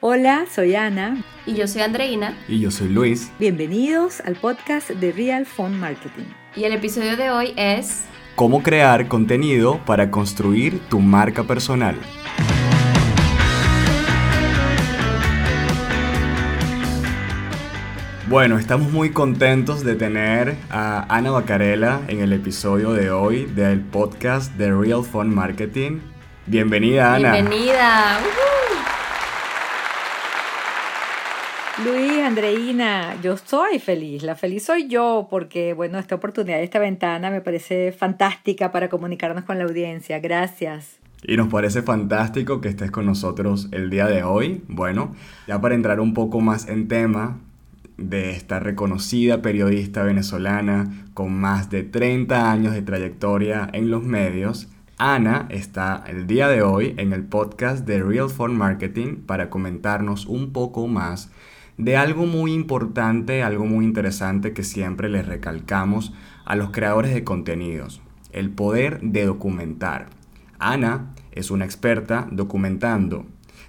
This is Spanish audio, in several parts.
Hola, soy Ana. Y yo soy Andreina. Y yo soy Luis. Bienvenidos al podcast de Real Phone Marketing. Y el episodio de hoy es... Cómo crear contenido para construir tu marca personal. Bueno, estamos muy contentos de tener a Ana Bacarela en el episodio de hoy del podcast de Real Phone Marketing. Bienvenida, Ana. Bienvenida. Luis, Andreina, yo soy feliz. La feliz soy yo porque, bueno, esta oportunidad, esta ventana me parece fantástica para comunicarnos con la audiencia. Gracias. Y nos parece fantástico que estés con nosotros el día de hoy. Bueno, ya para entrar un poco más en tema de esta reconocida periodista venezolana con más de 30 años de trayectoria en los medios, Ana está el día de hoy en el podcast de Real Phone Marketing para comentarnos un poco más de algo muy importante, algo muy interesante que siempre les recalcamos a los creadores de contenidos, el poder de documentar. Ana es una experta documentando.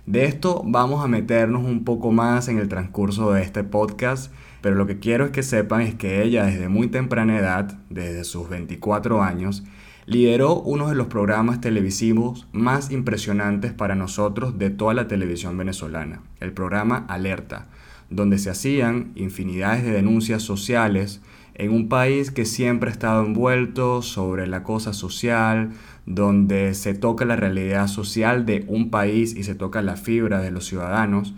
De esto vamos a meternos un poco más en el transcurso de este podcast, pero lo que quiero es que sepan es que ella desde muy temprana edad, desde sus 24 años, lideró uno de los programas televisivos más impresionantes para nosotros de toda la televisión venezolana, el programa Alerta, donde se hacían infinidades de denuncias sociales en un país que siempre ha estado envuelto sobre la cosa social, donde se toca la realidad social de un país y se toca la fibra de los ciudadanos.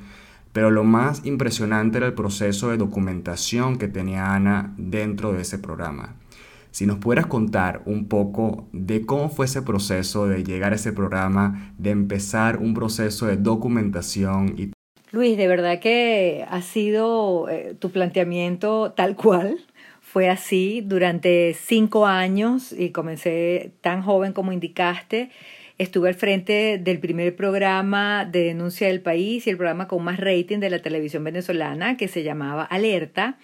Pero lo más impresionante era el proceso de documentación que tenía Ana dentro de ese programa. Si nos pudieras contar un poco de cómo fue ese proceso de llegar a ese programa, de empezar un proceso de documentación y Luis, de verdad que ha sido eh, tu planteamiento tal cual. Fue así durante cinco años y comencé tan joven como indicaste. Estuve al frente del primer programa de denuncia del país y el programa con más rating de la televisión venezolana que se llamaba Alerta.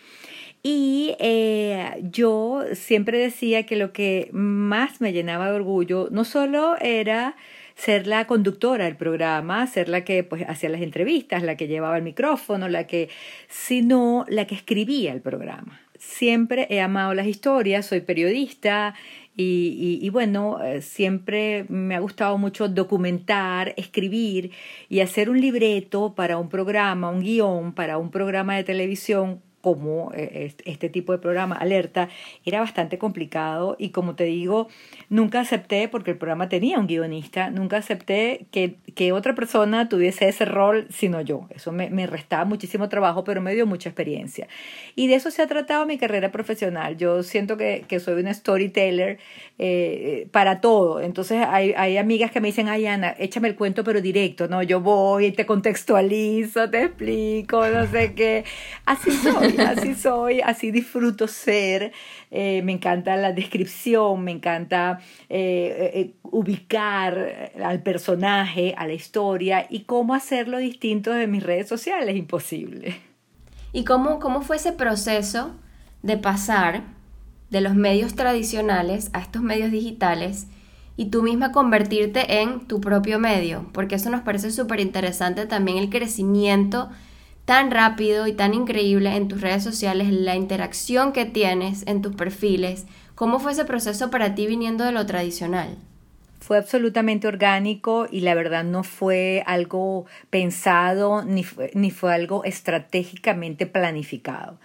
Y eh, yo siempre decía que lo que más me llenaba de orgullo no solo era ser la conductora del programa, ser la que pues hacía las entrevistas, la que llevaba el micrófono, la que, sino la que escribía el programa. Siempre he amado las historias, soy periodista y, y, bueno, eh, siempre me ha gustado mucho documentar, escribir y hacer un libreto para un programa, un guion para un programa de televisión como eh, este tipo de programa, alerta, era bastante complicado y como te digo, nunca acepté, porque el programa tenía un guionista, nunca acepté que, que otra persona tuviese ese rol sino yo. Eso me, me, restaba muchísimo trabajo, pero me dio mucha experiencia. Y de eso se ha tratado mi carrera profesional. Yo siento que, que soy una storyteller eh, para todo. Entonces hay, hay amigas que me dicen, ay Ana, échame el cuento pero directo, ¿no? Yo voy te contextualizo, te explico, no sé qué. Así soy, así soy, así disfruto ser. Eh, me encanta la descripción, me encanta eh, ubicar al personaje, a la historia y cómo hacerlo distinto de mis redes sociales, imposible. ¿Y cómo, cómo fue ese proceso de pasar de los medios tradicionales a estos medios digitales y tú misma convertirte en tu propio medio, porque eso nos parece súper interesante también el crecimiento tan rápido y tan increíble en tus redes sociales, la interacción que tienes en tus perfiles. ¿Cómo fue ese proceso para ti viniendo de lo tradicional? Fue absolutamente orgánico y la verdad no fue algo pensado ni ni fue algo estratégicamente planificado.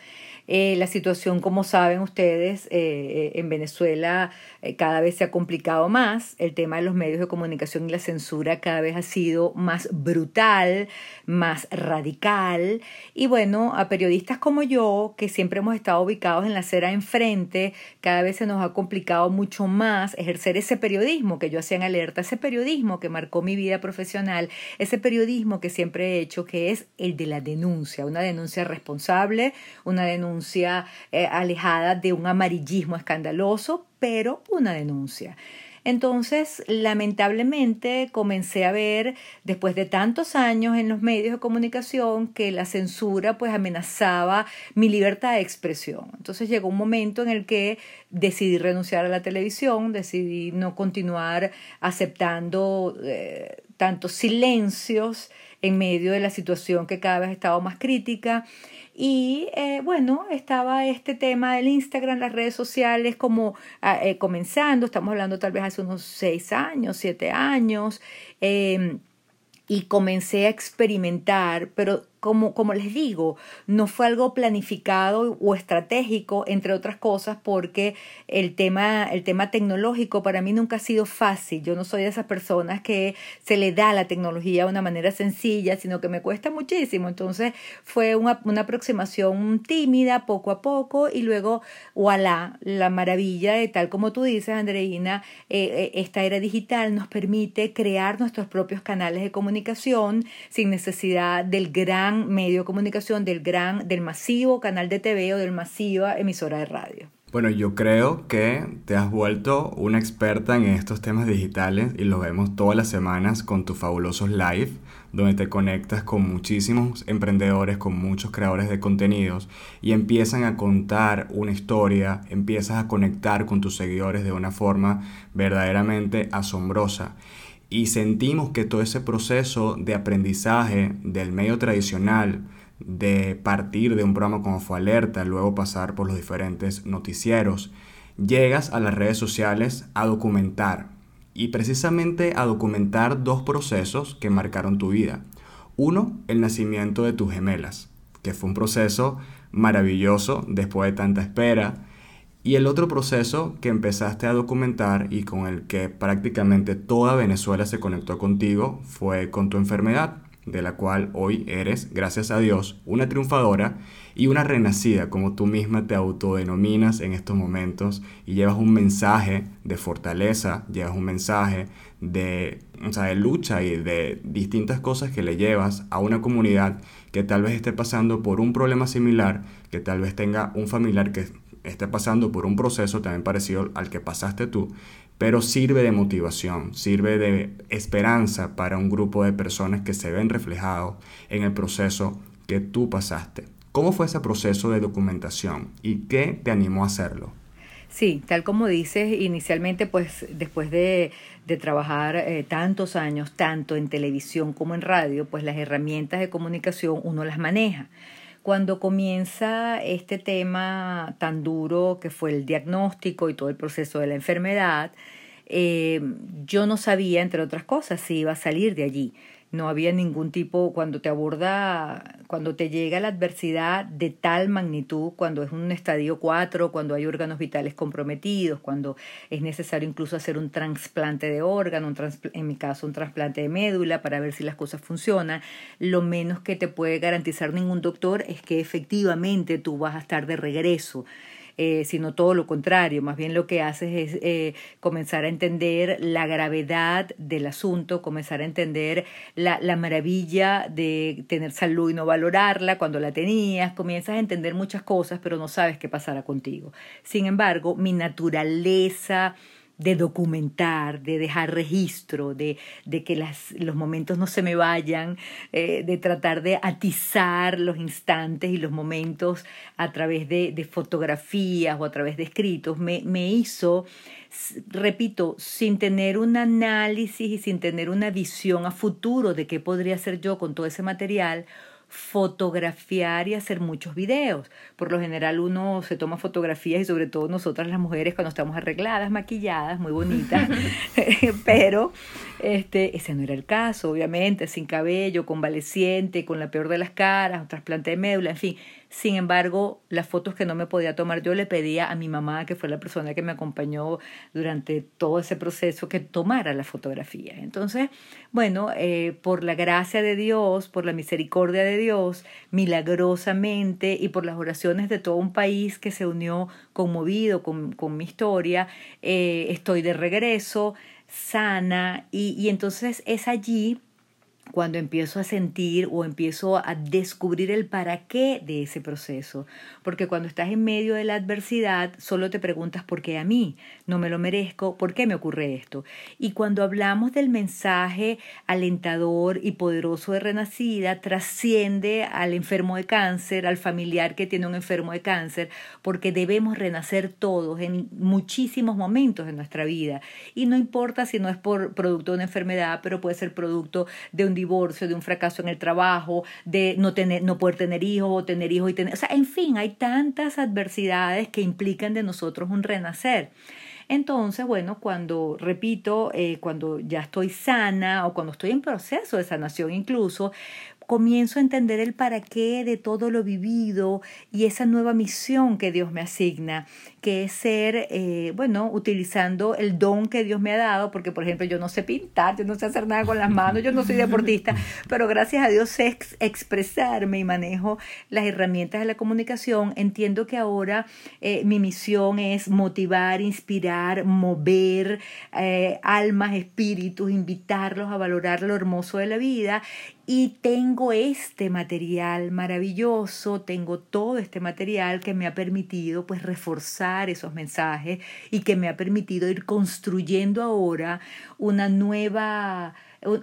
Eh, la situación, como saben ustedes, eh, eh, en Venezuela cada vez se ha complicado más. El tema de los medios de comunicación y la censura cada vez ha sido más brutal, más radical. Y bueno, a periodistas como yo, que siempre hemos estado ubicados en la acera enfrente, cada vez se nos ha complicado mucho más ejercer ese periodismo que yo hacía en alerta, ese periodismo que marcó mi vida profesional, ese periodismo que siempre he hecho, que es el de la denuncia, una denuncia responsable, una denuncia denuncia eh, alejada de un amarillismo escandaloso, pero una denuncia. Entonces, lamentablemente, comencé a ver, después de tantos años en los medios de comunicación, que la censura pues amenazaba mi libertad de expresión. Entonces llegó un momento en el que decidí renunciar a la televisión, decidí no continuar aceptando eh, tantos silencios en medio de la situación que cada vez estaba más crítica. Y eh, bueno, estaba este tema del Instagram, las redes sociales como ah, eh, comenzando, estamos hablando tal vez hace unos seis años, siete años, eh, y comencé a experimentar, pero como, como les digo, no fue algo planificado o estratégico, entre otras cosas, porque el tema, el tema tecnológico para mí nunca ha sido fácil. Yo no soy de esas personas que se le da la tecnología de una manera sencilla, sino que me cuesta muchísimo. Entonces fue una, una aproximación tímida, poco a poco, y luego, voilà, la maravilla de tal como tú dices, Andreina, eh, eh, esta era digital nos permite crear nuestros propios canales de comunicación sin necesidad del gran medio de comunicación, del gran, del masivo canal de TV o del masiva emisora de radio. Bueno, yo creo que te has vuelto una experta en estos temas digitales y lo vemos todas las semanas con tus fabulosos live, donde te conectas con muchísimos emprendedores, con muchos creadores de contenidos y empiezan a contar una historia, empiezas a conectar con tus seguidores de una forma verdaderamente asombrosa y sentimos que todo ese proceso de aprendizaje del medio tradicional, de partir de un programa como fue Alerta, luego pasar por los diferentes noticieros, llegas a las redes sociales a documentar y precisamente a documentar dos procesos que marcaron tu vida. Uno, el nacimiento de tus gemelas, que fue un proceso maravilloso después de tanta espera, y el otro proceso que empezaste a documentar y con el que prácticamente toda Venezuela se conectó contigo fue con tu enfermedad, de la cual hoy eres, gracias a Dios, una triunfadora y una renacida, como tú misma te autodenominas en estos momentos, y llevas un mensaje de fortaleza, llevas un mensaje de, de lucha y de distintas cosas que le llevas a una comunidad que tal vez esté pasando por un problema similar, que tal vez tenga un familiar que esté pasando por un proceso también parecido al que pasaste tú, pero sirve de motivación, sirve de esperanza para un grupo de personas que se ven reflejados en el proceso que tú pasaste. ¿Cómo fue ese proceso de documentación y qué te animó a hacerlo? Sí, tal como dices, inicialmente pues después de, de trabajar eh, tantos años, tanto en televisión como en radio, pues las herramientas de comunicación uno las maneja. Cuando comienza este tema tan duro que fue el diagnóstico y todo el proceso de la enfermedad, eh, yo no sabía, entre otras cosas, si iba a salir de allí no había ningún tipo, cuando te aborda, cuando te llega la adversidad de tal magnitud, cuando es un estadio 4, cuando hay órganos vitales comprometidos, cuando es necesario incluso hacer un trasplante de órgano, en mi caso un trasplante de médula para ver si las cosas funcionan, lo menos que te puede garantizar ningún doctor es que efectivamente tú vas a estar de regreso eh, sino todo lo contrario, más bien lo que haces es eh, comenzar a entender la gravedad del asunto, comenzar a entender la, la maravilla de tener salud y no valorarla cuando la tenías, comienzas a entender muchas cosas, pero no sabes qué pasará contigo. Sin embargo, mi naturaleza, de documentar, de dejar registro, de, de que las, los momentos no se me vayan, eh, de tratar de atizar los instantes y los momentos a través de, de fotografías o a través de escritos, me, me hizo, repito, sin tener un análisis y sin tener una visión a futuro de qué podría hacer yo con todo ese material, fotografiar y hacer muchos videos. Por lo general uno se toma fotografías y sobre todo nosotras las mujeres cuando estamos arregladas, maquilladas, muy bonitas, pero este, ese no era el caso, obviamente, sin cabello, convaleciente, con la peor de las caras, trasplante de médula, en fin, sin embargo, las fotos que no me podía tomar, yo le pedía a mi mamá, que fue la persona que me acompañó durante todo ese proceso, que tomara la fotografía. Entonces, bueno, eh, por la gracia de Dios, por la misericordia de Dios, milagrosamente y por las oraciones de todo un país que se unió conmovido con, con mi historia, eh, estoy de regreso, sana, y, y entonces es allí cuando empiezo a sentir o empiezo a descubrir el para qué de ese proceso. Porque cuando estás en medio de la adversidad, solo te preguntas por qué a mí, no me lo merezco, por qué me ocurre esto. Y cuando hablamos del mensaje alentador y poderoso de Renacida, trasciende al enfermo de cáncer, al familiar que tiene un enfermo de cáncer, porque debemos renacer todos en muchísimos momentos de nuestra vida. Y no importa si no es por producto de una enfermedad, pero puede ser producto de un divorcio, de un fracaso en el trabajo, de no, tener, no poder tener hijos o tener hijos y tener... O sea, en fin, hay tantas adversidades que implican de nosotros un renacer. Entonces, bueno, cuando, repito, eh, cuando ya estoy sana o cuando estoy en proceso de sanación incluso, comienzo a entender el para qué de todo lo vivido y esa nueva misión que Dios me asigna que es ser, eh, bueno, utilizando el don que Dios me ha dado, porque por ejemplo yo no sé pintar, yo no sé hacer nada con las manos, yo no soy deportista, pero gracias a Dios sé expresarme y manejo las herramientas de la comunicación. Entiendo que ahora eh, mi misión es motivar, inspirar, mover eh, almas, espíritus, invitarlos a valorar lo hermoso de la vida y tengo este material maravilloso, tengo todo este material que me ha permitido pues reforzar esos mensajes y que me ha permitido ir construyendo ahora una nueva,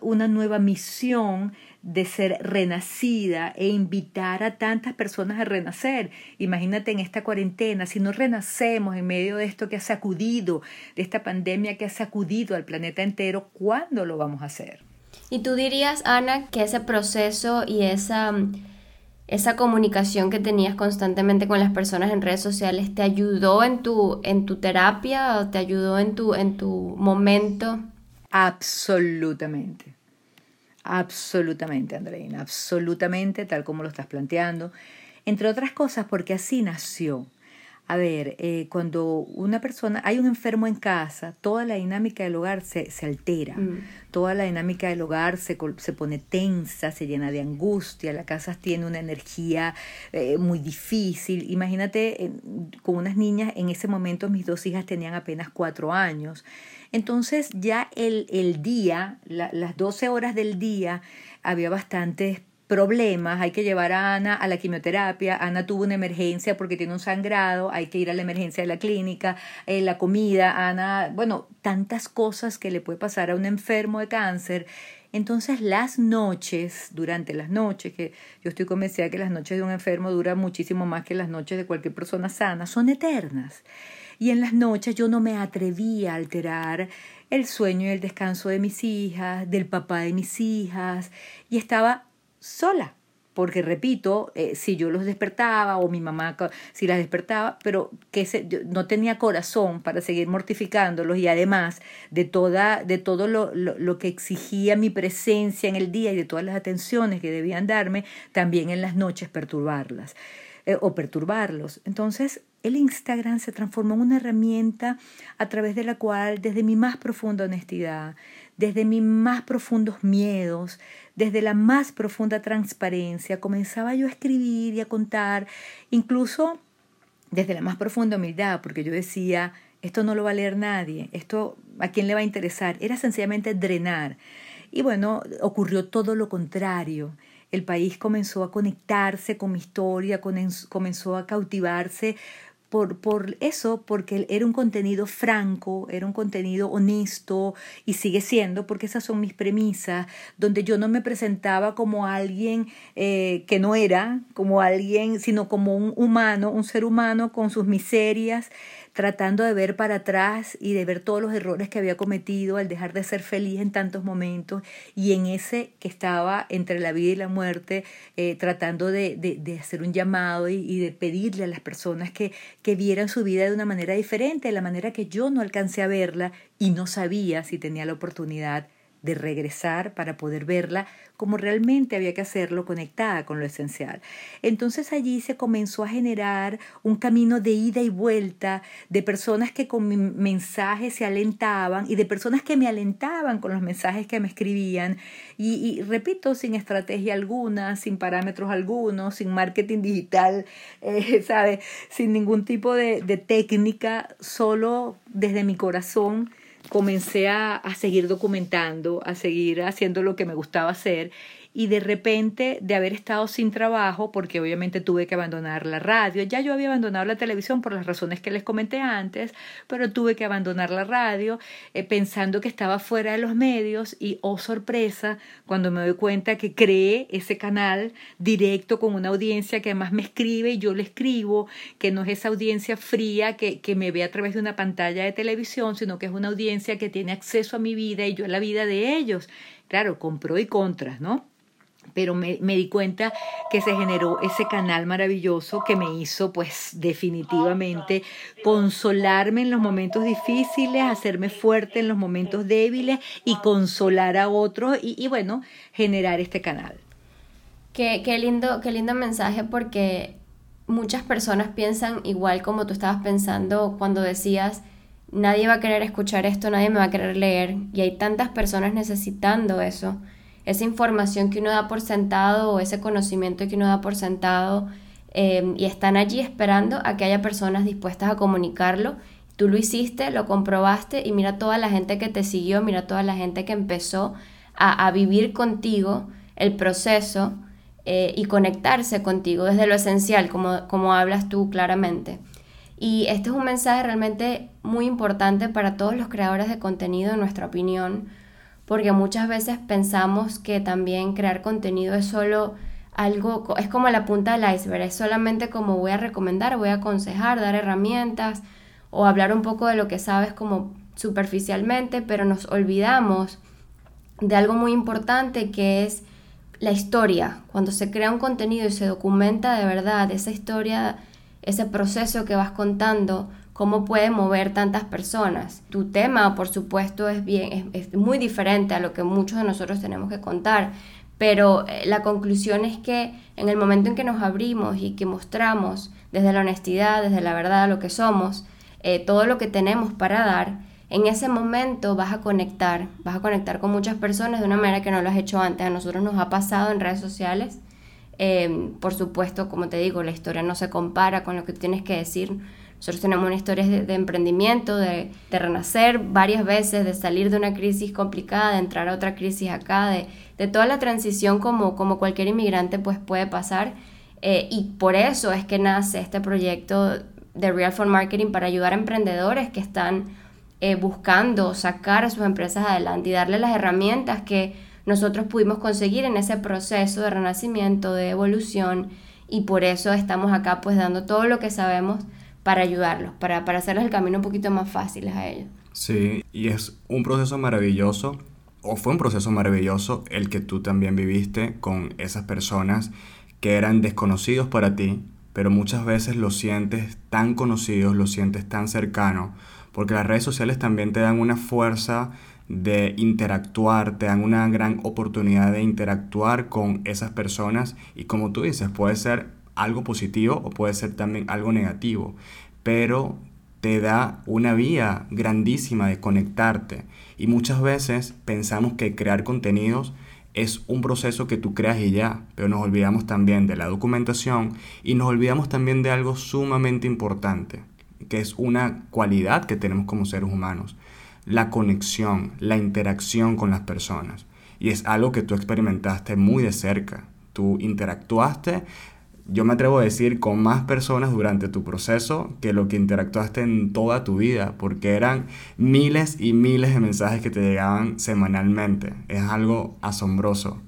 una nueva misión de ser renacida e invitar a tantas personas a renacer. Imagínate en esta cuarentena, si no renacemos en medio de esto que ha sacudido, de esta pandemia que ha sacudido al planeta entero, ¿cuándo lo vamos a hacer? Y tú dirías, Ana, que ese proceso y esa esa comunicación que tenías constantemente con las personas en redes sociales te ayudó en tu, en tu terapia te ayudó en tu, en tu momento? Absolutamente. Absolutamente, Andreina, absolutamente, tal como lo estás planteando. Entre otras cosas, porque así nació. A ver, eh, cuando una persona, hay un enfermo en casa, toda la dinámica del hogar se, se altera, mm. toda la dinámica del hogar se, se, pone tensa, se llena de angustia, la casa tiene una energía eh, muy difícil. Imagínate con unas niñas, en ese momento mis dos hijas tenían apenas cuatro años. Entonces ya el, el día, las 12 horas del día, había bastantes problemas, hay que llevar a Ana a la quimioterapia, Ana tuvo una emergencia porque tiene un sangrado, hay que ir a la emergencia de la clínica, eh, la comida, Ana, bueno, tantas cosas que le puede pasar a un enfermo de cáncer. Entonces las noches, durante las noches, que yo estoy convencida que las noches de un enfermo duran muchísimo más que las noches de cualquier persona sana, son eternas. Y en las noches yo no me atrevía a alterar el sueño y el descanso de mis hijas, del papá de mis hijas, y estaba sola, porque repito, eh, si yo los despertaba o mi mamá si las despertaba, pero que se, no tenía corazón para seguir mortificándolos y además de, toda, de todo lo, lo, que exigía mi presencia en el día y de todas las atenciones que debían darme, también en las noches perturbarlas eh, o perturbarlos. Entonces, el Instagram se transformó en una herramienta a través de la cual, desde mi más profunda honestidad, desde mis más profundos miedos, desde la más profunda transparencia, comenzaba yo a escribir y a contar, incluso desde la más profunda humildad, porque yo decía, esto no lo va a leer nadie, esto a quién le va a interesar, era sencillamente drenar. Y bueno, ocurrió todo lo contrario. El país comenzó a conectarse con mi historia, comenzó a cautivarse por, por eso, porque era un contenido franco, era un contenido honesto y sigue siendo, porque esas son mis premisas, donde yo no me presentaba como alguien eh, que no era, como alguien, sino como un humano, un ser humano con sus miserias tratando de ver para atrás y de ver todos los errores que había cometido al dejar de ser feliz en tantos momentos y en ese que estaba entre la vida y la muerte, eh, tratando de, de, hacer un llamado y, y, de pedirle a las personas que, que vieran su vida de una manera diferente, de la manera que yo no alcancé a verla y no sabía si tenía la oportunidad de regresar para poder verla como realmente había que hacerlo conectada con lo esencial. Entonces allí se comenzó a generar un camino de ida y vuelta de personas que con mi mensaje se alentaban y de personas que me alentaban con los mensajes que me escribían y, repito, sin estrategia alguna, sin parámetros algunos, sin marketing digital, eh, ¿sabe? sin ningún tipo de, de técnica, solo desde mi corazón comencé a, a seguir documentando, a seguir haciendo lo que me gustaba hacer y de repente de haber estado sin trabajo, porque obviamente tuve que abandonar la radio, ya yo había abandonado la televisión por las razones que les comenté antes, pero tuve que abandonar la radio eh, pensando que estaba fuera de los medios y oh sorpresa cuando me doy cuenta que creé ese canal directo con una audiencia que además me escribe y yo le escribo, que no es esa audiencia fría que, que me ve a través de una pantalla de televisión, sino que es una audiencia que tiene acceso a mi vida y yo a la vida de ellos. Claro, con pro y contras, ¿no? Pero me, di cuenta que se generó ese canal maravilloso que me hizo pues definitivamente consolarme en los momentos difíciles, hacerme fuerte en los momentos débiles y consolar a otros y, y bueno, generar este canal. Qué, qué, lindo, qué lindo mensaje porque muchas personas piensan igual como tú estabas pensando cuando decías nadie va a querer escuchar esto, nadie me va a querer leer y hay tantas personas necesitando eso esa información que uno da por sentado o ese conocimiento que uno da por sentado em, y están allí esperando a que haya personas dispuestas a comunicarlo. Tú lo hiciste, lo comprobaste y mira toda la gente que te siguió, mira toda la gente que empezó a, vivir contigo el proceso eh, y conectarse contigo desde lo esencial, como, como hablas tú claramente. Y este es un mensaje realmente muy importante para todos los creadores de contenido, en nuestra opinión, porque muchas veces pensamos que también crear contenido es solo algo, es como la punta del iceberg, es solamente como voy a recomendar, voy a aconsejar, dar herramientas o hablar un poco de lo que sabes como superficialmente, pero nos olvidamos de algo muy importante que es la historia. Cuando se crea un contenido y se documenta de verdad esa historia, ese proceso que vas contando, cómo puede mover tantas personas. Tu tema, por supuesto, es, bien, es, muy diferente a lo que muchos de nosotros tenemos que contar, pero eh, la conclusión es que en el momento en que nos abrimos y que mostramos desde la honestidad, desde la verdad, lo que somos, eh, todo lo que tenemos para dar, en ese momento vas a conectar, vas a conectar con muchas personas de una manera que no lo has hecho antes. A nosotros nos ha pasado en redes sociales. Eh, por supuesto, como te digo, la historia no se compara con lo que tienes que decir nosotros tenemos una historia de, emprendimiento, de, renacer varias veces, de salir de una crisis complicada, de entrar a otra crisis acá, de, toda la transición como, como cualquier inmigrante pues puede pasar. Eh, y por eso es que nace este proyecto de Real for Marketing para ayudar a emprendedores que están eh, buscando sacar a sus empresas adelante y darle las herramientas que nosotros pudimos conseguir en ese proceso de renacimiento, de evolución. Y por eso estamos acá pues dando todo lo que sabemos para ayudarlos, para, para hacerles el camino un poquito más fácil a ellos. Sí, y es un proceso maravilloso, o fue un proceso maravilloso el que tú también viviste con esas personas que eran desconocidos para ti, pero muchas veces los sientes tan conocidos, los sientes tan cercanos, porque las redes sociales también te dan una fuerza de interactuar, te dan una gran oportunidad de interactuar con esas personas y como tú dices, puede ser algo positivo o puede ser también algo negativo, pero te da una vía grandísima de conectarte. Y muchas veces pensamos que crear contenidos es un proceso que tú creas y ya, pero nos olvidamos también de la documentación y nos olvidamos también de algo sumamente importante, que es una cualidad que tenemos como seres humanos, la conexión, la interacción con las personas. Y es algo que tú experimentaste muy de cerca. Tú interactuaste yo me atrevo a decir, con más personas durante tu proceso que lo que interactuaste en toda tu vida, porque eran miles y miles de mensajes que te llegaban semanalmente. Es algo asombroso.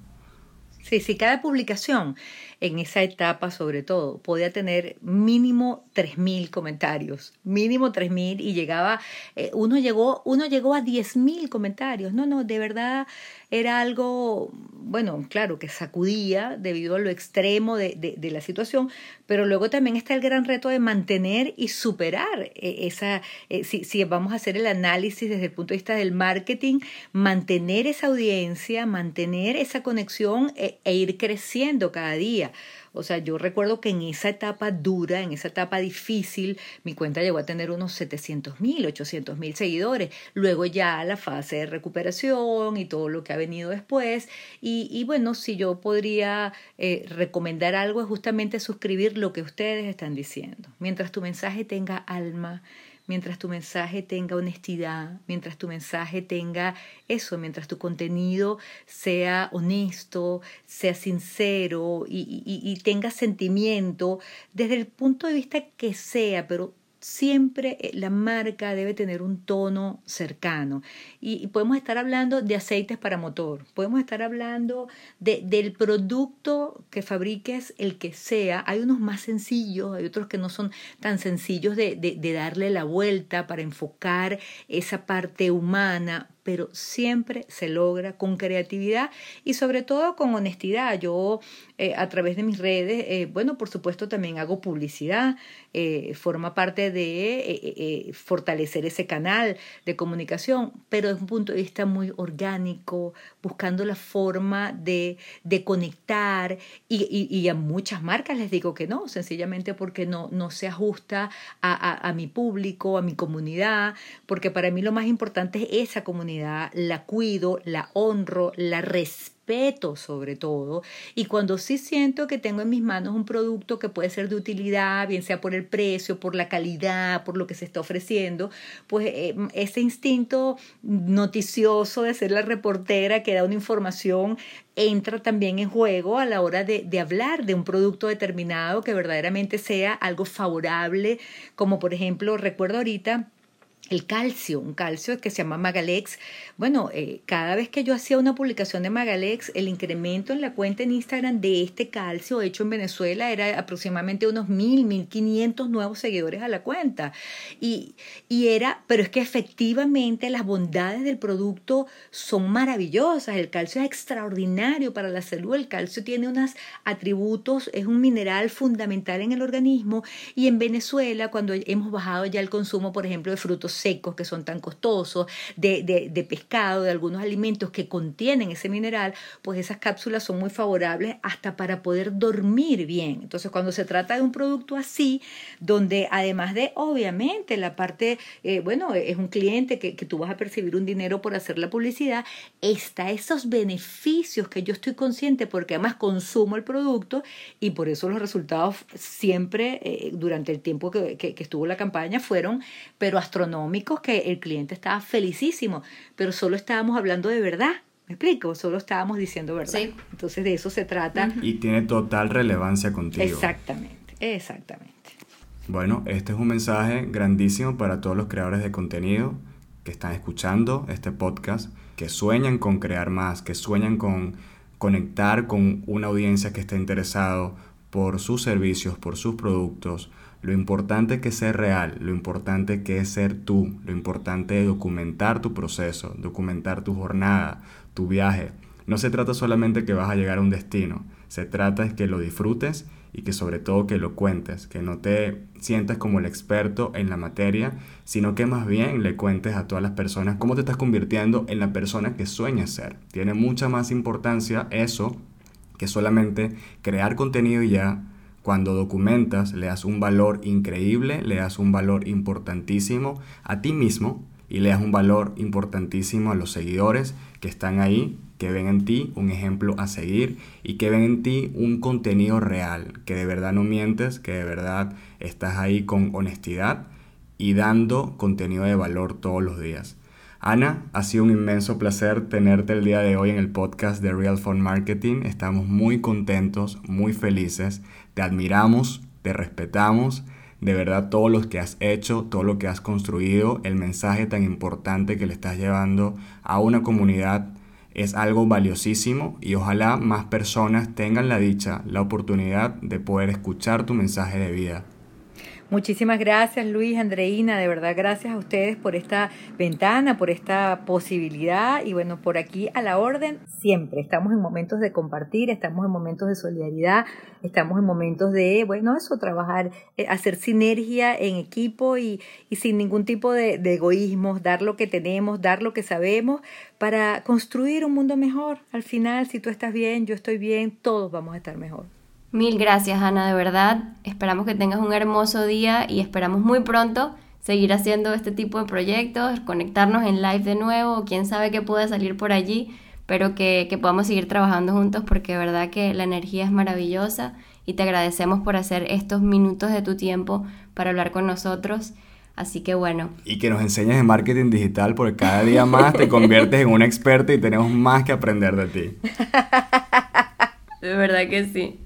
Sí, sí, cada publicación en esa etapa sobre todo podía tener mínimo 3.000 comentarios, mínimo 3.000 y llegaba, eh, uno, llegó, uno llegó a 10.000 comentarios. No, no, de verdad era algo, bueno, claro, que sacudía debido a lo extremo de, la situación, pero luego también está el gran reto de mantener y superar eh, esa, eh, si, vamos a hacer el análisis desde el punto de vista del marketing, mantener esa audiencia, mantener esa conexión e, e ir creciendo cada día. O sea, yo recuerdo que en esa etapa dura, en esa etapa difícil, mi cuenta llegó a tener unos 700 mil, 800 mil seguidores. Luego ya la fase de recuperación y todo lo que ha venido después. Y, bueno, si yo podría eh, recomendar algo es justamente suscribir lo que ustedes están diciendo. Mientras tu mensaje tenga alma, mientras tu mensaje tenga honestidad, mientras tu mensaje tenga eso, mientras tu contenido sea honesto, sea sincero y, tenga sentimiento, desde el punto de vista que sea, pero siempre eh, la marca debe tener un tono cercano. Y, podemos estar hablando de aceites para motor, podemos estar hablando de, del producto que fabriques, el que sea. Hay unos más sencillos, hay otros que no son tan sencillos de, de darle la vuelta para enfocar esa parte humana pero siempre se logra con creatividad y sobre todo con honestidad. Yo eh, a través de mis redes, eh, bueno, por supuesto también hago publicidad, eh, forma parte de fortalecer ese canal de comunicación, pero desde un punto de vista muy orgánico, buscando la forma de, de conectar y, a muchas marcas les digo que no, sencillamente porque no, no se ajusta a, a, a mi público, a mi comunidad, porque para mí lo más importante es esa comunidad la cuido, la honro, la respeto sobre todo. Y cuando sí siento que tengo en mis manos un producto que puede ser de utilidad, bien sea por el precio, por la calidad, por lo que se está ofreciendo, pues eh, ese instinto noticioso de ser la reportera que da una información entra también en juego a la hora de, de, hablar de un producto determinado que verdaderamente sea algo favorable, como por ejemplo, recuerdo ahorita el calcio, un calcio que se llama Magalex. Bueno, eh, cada vez que yo hacía una publicación de Magalex, el incremento en la cuenta en Instagram de este calcio hecho en Venezuela era aproximadamente unos mil, mil quinientos nuevos seguidores a la cuenta. Y, y era, pero es que efectivamente las bondades del producto son maravillosas. El calcio es extraordinario para la salud. El calcio tiene unos atributos, es un mineral fundamental en el organismo. Y en Venezuela, cuando hemos bajado ya el consumo, por ejemplo, de frutos secos que son tan costosos, de, de, pescado, de algunos alimentos que contienen ese mineral, pues esas cápsulas son muy favorables hasta para poder dormir bien. Entonces, cuando se trata de un producto así, donde además de, obviamente, la parte, eh, bueno, es un cliente que, que tú vas a percibir un dinero por hacer la publicidad, está esos beneficios que yo estoy consciente porque además consumo el producto y por eso los resultados siempre eh, durante el tiempo que, que, que estuvo la campaña fueron, pero astronómicos que el cliente estaba felicísimo, pero solo estábamos hablando de verdad. ¿Me explico? Solo estábamos diciendo verdad. Entonces de eso se trata. Y tiene total relevancia contigo. Exactamente, exactamente. Bueno, este es un mensaje grandísimo para todos los creadores de contenido que están escuchando este podcast, que sueñan con crear más, que sueñan con conectar con una audiencia que esté interesado por sus servicios, por sus productos, lo importante que es ser real, lo importante que es ser tú, lo importante es documentar tu proceso, documentar tu jornada, tu viaje. No se trata solamente que vas a llegar a un destino, se trata de que lo disfrutes y que sobre todo que lo cuentes, que no te sientas como el experto en la materia, sino que más bien le cuentes a todas las personas cómo te estás convirtiendo en la persona que sueñas ser. Tiene mucha más importancia eso que solamente crear contenido y ya, cuando documentas, le das un valor increíble, le das un valor importantísimo a ti mismo y le das un valor importantísimo a los seguidores que están ahí, que ven en ti un ejemplo a seguir y que ven en ti un contenido real, que de verdad no mientes, que de verdad estás ahí con honestidad y dando contenido de valor todos los días. Ana, ha sido un inmenso placer tenerte el día de hoy en el podcast de Real Fund Marketing. Estamos muy contentos, muy felices te admiramos, te respetamos, de verdad todo lo que has hecho, todo lo que has construido, el mensaje tan importante que le estás llevando a una comunidad es algo valiosísimo y ojalá más personas tengan la dicha, la oportunidad de poder escuchar tu mensaje de vida. Muchísimas gracias Luis, Andreina, de verdad gracias a ustedes por esta ventana, por esta posibilidad y bueno, por aquí a la orden siempre. Estamos en momentos de compartir, estamos en momentos de solidaridad, estamos en momentos de, bueno, eso, trabajar, eh, hacer sinergia en equipo y, y sin ningún tipo de, de egoísmos, dar lo que tenemos, dar lo que sabemos para construir un mundo mejor. Al final, si tú estás bien, yo estoy bien, todos vamos a estar mejor. Mil gracias, Ana, de verdad. Esperamos que tengas un hermoso día y esperamos muy pronto seguir haciendo este tipo de proyectos, conectarnos en live de nuevo, quién sabe qué pueda salir por allí, pero que, que podamos seguir trabajando juntos porque de verdad que la energía es maravillosa y te agradecemos por hacer estos minutos de tu tiempo para hablar con nosotros. Así que bueno. Y que nos enseñes de marketing digital porque cada día más te conviertes en una experta y tenemos más que aprender de ti. De verdad que sí.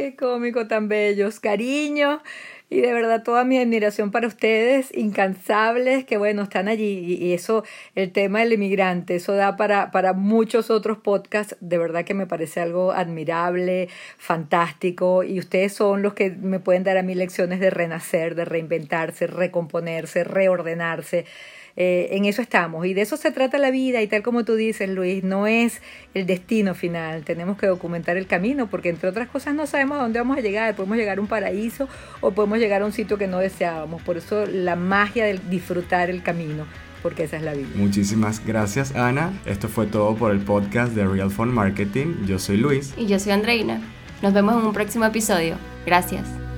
Qué cómico tan bellos. Cariño. Y de verdad toda mi admiración para ustedes, incansables, que bueno, están allí. Y eso, el tema del inmigrante, eso da para, para muchos otros podcasts. De verdad que me parece algo admirable, fantástico. Y ustedes son los que me pueden dar a mí lecciones de renacer, de reinventarse, recomponerse, reordenarse. Eh, en eso estamos. Y de eso se trata la vida y tal como tú dices, Luis, no es el destino final, tenemos que documentar el camino porque entre otras cosas no sabemos a dónde vamos a llegar, podemos llegar a un paraíso o podemos llegar a un sitio que no deseábamos, por eso la magia de disfrutar el camino porque esa es la vida. Muchísimas gracias Ana, esto fue todo por el podcast de Real Phone Marketing, yo soy Luis. Y yo soy Andreina, nos vemos en un próximo episodio, gracias.